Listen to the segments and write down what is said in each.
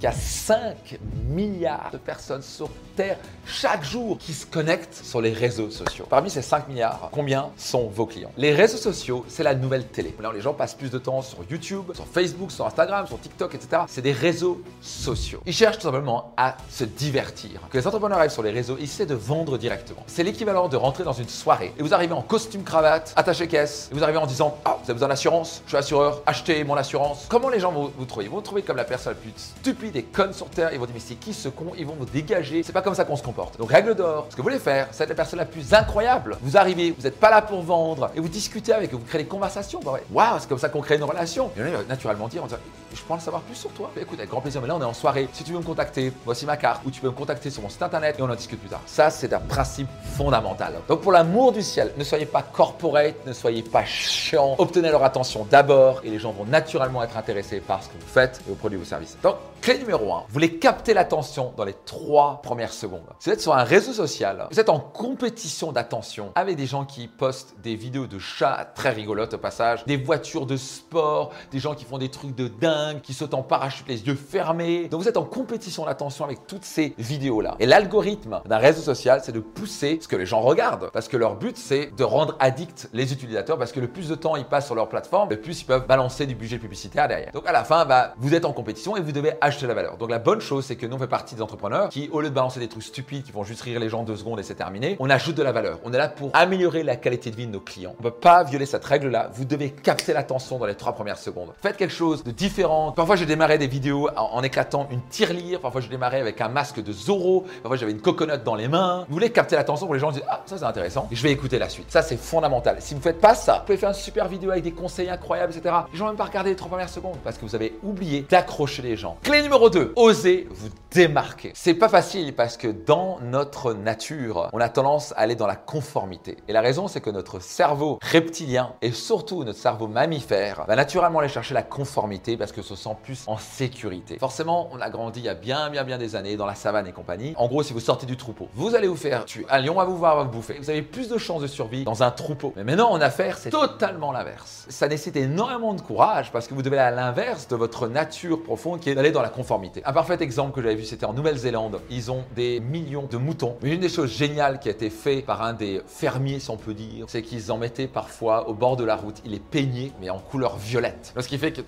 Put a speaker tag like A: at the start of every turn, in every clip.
A: Il y a 5 milliards de personnes sur Terre chaque jour qui se connectent sur les réseaux sociaux. Parmi ces 5 milliards, combien sont vos clients? Les réseaux sociaux, c'est la nouvelle télé. Là, les gens passent plus de temps sur YouTube, sur Facebook, sur Instagram, sur TikTok, etc. C'est des réseaux sociaux. Ils cherchent tout simplement à se divertir. Que les entrepreneurs arrivent sur les réseaux, ils essaient de vendre directement. C'est l'équivalent de rentrer dans une soirée et vous arrivez en costume cravate, attaché caisse, et vous arrivez en disant Ah, vous avez besoin d'assurance Je suis assureur, achetez mon assurance. Comment les gens vont vous trouver Ils vont vous trouver comme la personne la plus stupide des connes sur terre, ils vont dire mais c'est qui ce con? Ils vont vous dégager. C'est pas comme ça qu'on se comporte. Donc règle d'or, ce que vous voulez faire, c'est être la personne la plus incroyable. Vous arrivez, vous n'êtes pas là pour vendre et vous discutez avec, vous créez des conversations. Bah. Waouh, c'est comme ça qu'on crée une relation. Et on va naturellement dire, on je peux en savoir plus sur toi. écoute, avec grand plaisir. Mais là, on est en soirée. Si tu veux me contacter, voici ma carte. Ou tu peux me contacter sur mon site internet et on en discute plus tard. Ça, c'est un principe fondamental. Donc pour l'amour du ciel, ne soyez pas corporate, ne soyez pas chiant. Obtenez leur attention d'abord et les gens vont naturellement être intéressés par ce que vous faites et vos produits ou services. Donc Clé numéro 1, vous voulez capter l'attention dans les trois premières secondes. Si vous êtes sur un réseau social, vous êtes en compétition d'attention avec des gens qui postent des vidéos de chats très rigolotes au passage, des voitures de sport, des gens qui font des trucs de dingue, qui sautent en parachute les yeux fermés. Donc vous êtes en compétition d'attention avec toutes ces vidéos-là. Et l'algorithme d'un réseau social, c'est de pousser ce que les gens regardent. Parce que leur but, c'est de rendre addicts les utilisateurs parce que le plus de temps ils passent sur leur plateforme, le plus ils peuvent balancer du budget publicitaire derrière. Donc à la fin, bah, vous êtes en compétition et vous devez acheter la valeur. Donc la bonne chose, c'est que nous on fait partie des entrepreneurs qui, au lieu de balancer des trucs stupides qui vont juste rire les gens deux secondes et c'est terminé, on ajoute de la valeur. On est là pour améliorer la qualité de vie de nos clients. On ne peut pas violer cette règle-là. Vous devez capter l'attention dans les trois premières secondes. Faites quelque chose de différent. Parfois, j'ai démarré des vidéos en, éclatant une tirelire. Parfois, je démarrais avec un masque de Zoro. Parfois, j'avais une coconut dans les mains. Vous voulez capter l'attention pour les gens disent Ah, ça c'est intéressant. Je vais écouter la suite. Ça, c'est fondamental. Si vous ne faites pas ça, vous pouvez faire une super vidéo avec des conseils incroyables, etc. Les gens vont même pas regarder les trois premières secondes parce que vous avez oublié d'accrocher les gens. Clé numéro 2 osez vous démarquer. C'est pas facile parce que dans notre nature, on a tendance à aller dans la conformité. Et la raison, c'est que notre cerveau reptilien et surtout notre cerveau mammifère va naturellement aller chercher la conformité parce que se sent plus en sécurité. Forcément, on a grandi il y a bien, bien, bien des années dans la savane et compagnie. En gros, si vous sortez du troupeau, vous allez vous faire tuer. Un lion va vous voir, va bouffer. Vous avez plus de chances de survie dans un troupeau. Mais maintenant, en affaires, c'est totalement l'inverse. Ça nécessite énormément de courage parce que vous devez aller à l'inverse de votre nature profonde qui est d'aller dans la conformité parfait exemple que j'avais vu, c'était en Nouvelle-Zélande. Ils ont des millions de moutons. Mais une des choses géniales qui a été faite par un des fermiers, si on peut dire, c'est qu'ils en mettaient parfois au bord de la route. Il les peignaient, mais en couleur violette. Ce qui fait que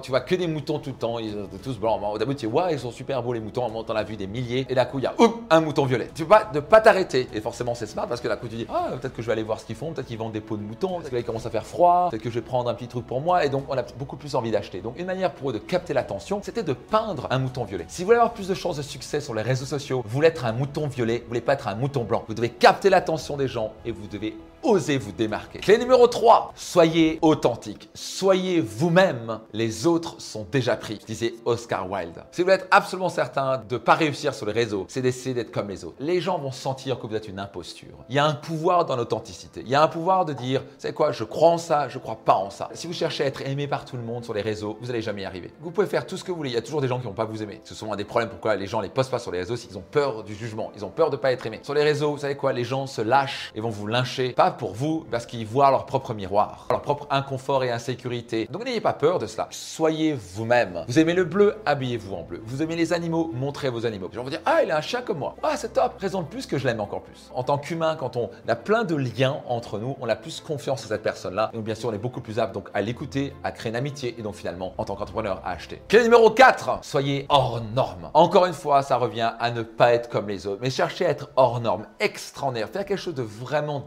A: tu vois que des moutons tout le temps, ils sont tous blancs. Au début, tu dis, ouais, ils sont super beaux les moutons. En montant, on a vu des milliers. Et d'un coup, il y a un mouton violet. Tu vois, de pas t'arrêter. Et forcément, c'est smart parce que d'un coup, tu dis, ah, peut-être que je vais aller voir ce qu'ils font. Peut-être qu'ils vendent des peaux de moutons. Peut-être qu'il commence à faire froid. Peut-être que je vais prendre un petit truc pour moi. Et donc, on a beaucoup plus envie d'acheter. Donc, une manière pour eux de capter l'attention, c'était de peindre un mouton violet. Si vous voulez avoir plus de chances de succès sur les réseaux sociaux, vous voulez être un mouton violet, vous voulez pas être un mouton blanc. Vous devez capter l'attention des gens et vous devez osez vous démarquer. Clé numéro 3, soyez authentique. Soyez vous-même. Les autres sont déjà pris, disait Oscar Wilde. Si vous être absolument certain de ne pas réussir sur les réseaux, c'est d'essayer d'être comme les autres. Les gens vont sentir que vous êtes une imposture. Il y a un pouvoir dans l'authenticité. Il y a un pouvoir de dire, c'est quoi, je crois en ça, je crois pas en ça. Si vous cherchez à être aimé par tout le monde sur les réseaux, vous n'allez jamais y arriver. Vous pouvez faire tout ce que vous voulez. Il y a toujours des gens qui vont pas vous aimer. Ce sont un des problèmes pourquoi les gens les postent pas sur les réseaux, c'est qu'ils ont peur du jugement. Ils ont peur de pas être aimés. Sur les réseaux, vous savez quoi, les gens se lâchent et vont vous lyncher. Pour vous, parce qu'ils voient leur propre miroir, leur propre inconfort et insécurité. Donc n'ayez pas peur de cela. Soyez vous-même. Vous aimez le bleu, habillez-vous en bleu. Vous aimez les animaux, montrez vos animaux. Les gens vont dire Ah, il a un chien comme moi. Ah, c'est top. Présente plus que je l'aime encore plus. En tant qu'humain, quand on a plein de liens entre nous, on a plus confiance en cette personne-là. Donc bien sûr, on est beaucoup plus apte donc à l'écouter, à créer une amitié et donc finalement, en tant qu'entrepreneur, à acheter. Clé numéro 4, soyez hors norme. Encore une fois, ça revient à ne pas être comme les autres, mais cherchez à être hors norme, extraordinaire, faire quelque chose de vraiment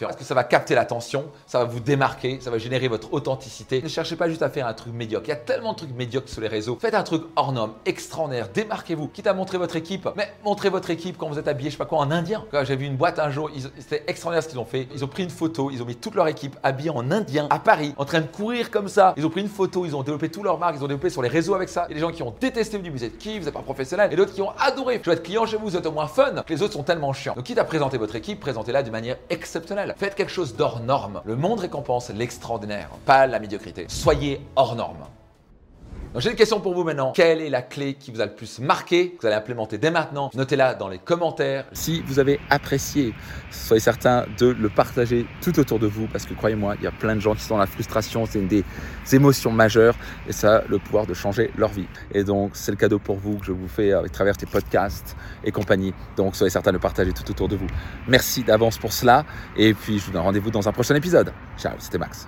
A: Parce que ça va capter l'attention, ça va vous démarquer, ça va générer votre authenticité? Ne cherchez pas juste à faire un truc médiocre. Il y a tellement de trucs médiocres sur les réseaux. Faites un truc hors norme, extraordinaire, démarquez-vous. Quitte à montrer votre équipe, mais montrez votre équipe quand vous êtes habillé, je sais pas quoi, en indien. J'ai vu une boîte un jour, c'était extraordinaire ce qu'ils ont fait. Ils ont pris une photo, ils ont mis toute leur équipe habillée en indien à Paris, en train de courir comme ça. Ils ont pris une photo, ils ont développé toute leur marque, ils ont développé sur les réseaux avec ça. Il y a des gens qui ont détesté, du vous êtes qui, vous n'êtes pas professionnel, et d'autres qui ont adoré. Je vais être client chez vous, vous êtes au moins fun, les autres sont tellement chiants. Donc quitte à présenter votre équipe, présentez-la d'une manière Faites quelque chose d'hors norme. Le monde récompense l'extraordinaire, pas la médiocrité. Soyez hors norme. Donc j'ai une question pour vous maintenant. Quelle est la clé qui vous a le plus marqué, que vous allez implémenter dès maintenant? Notez-la dans les commentaires. Si vous avez apprécié, soyez certain de le partager tout autour de vous parce que croyez-moi, il y a plein de gens qui sont dans la frustration, c'est une des émotions majeures et ça a le pouvoir de changer leur vie. Et donc c'est le cadeau pour vous que je vous fais à travers tes podcasts et compagnie. Donc soyez certain de le partager tout autour de vous. Merci d'avance pour cela et puis je vous donne rendez-vous dans un prochain épisode. Ciao, c'était Max.